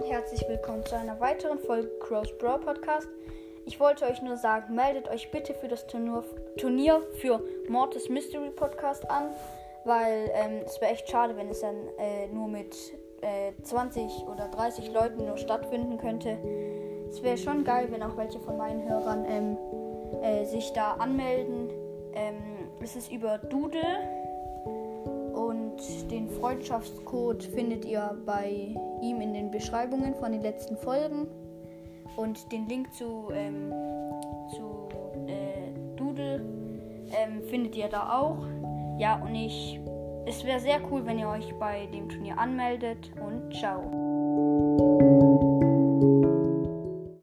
herzlich willkommen zu einer weiteren Folge Crows Brawl Podcast. Ich wollte euch nur sagen, meldet euch bitte für das Turnier, für Mortis Mystery Podcast an, weil ähm, es wäre echt schade, wenn es dann äh, nur mit äh, 20 oder 30 Leuten nur stattfinden könnte. Es wäre schon geil, wenn auch welche von meinen Hörern ähm, äh, sich da anmelden. Ähm, es ist über Doodle und den Freundschaftscode findet ihr bei ihm in Beschreibungen von den letzten Folgen. Und den Link zu, ähm, zu äh, Doodle ähm, findet ihr da auch. Ja, und ich. Es wäre sehr cool, wenn ihr euch bei dem Turnier anmeldet. Und ciao.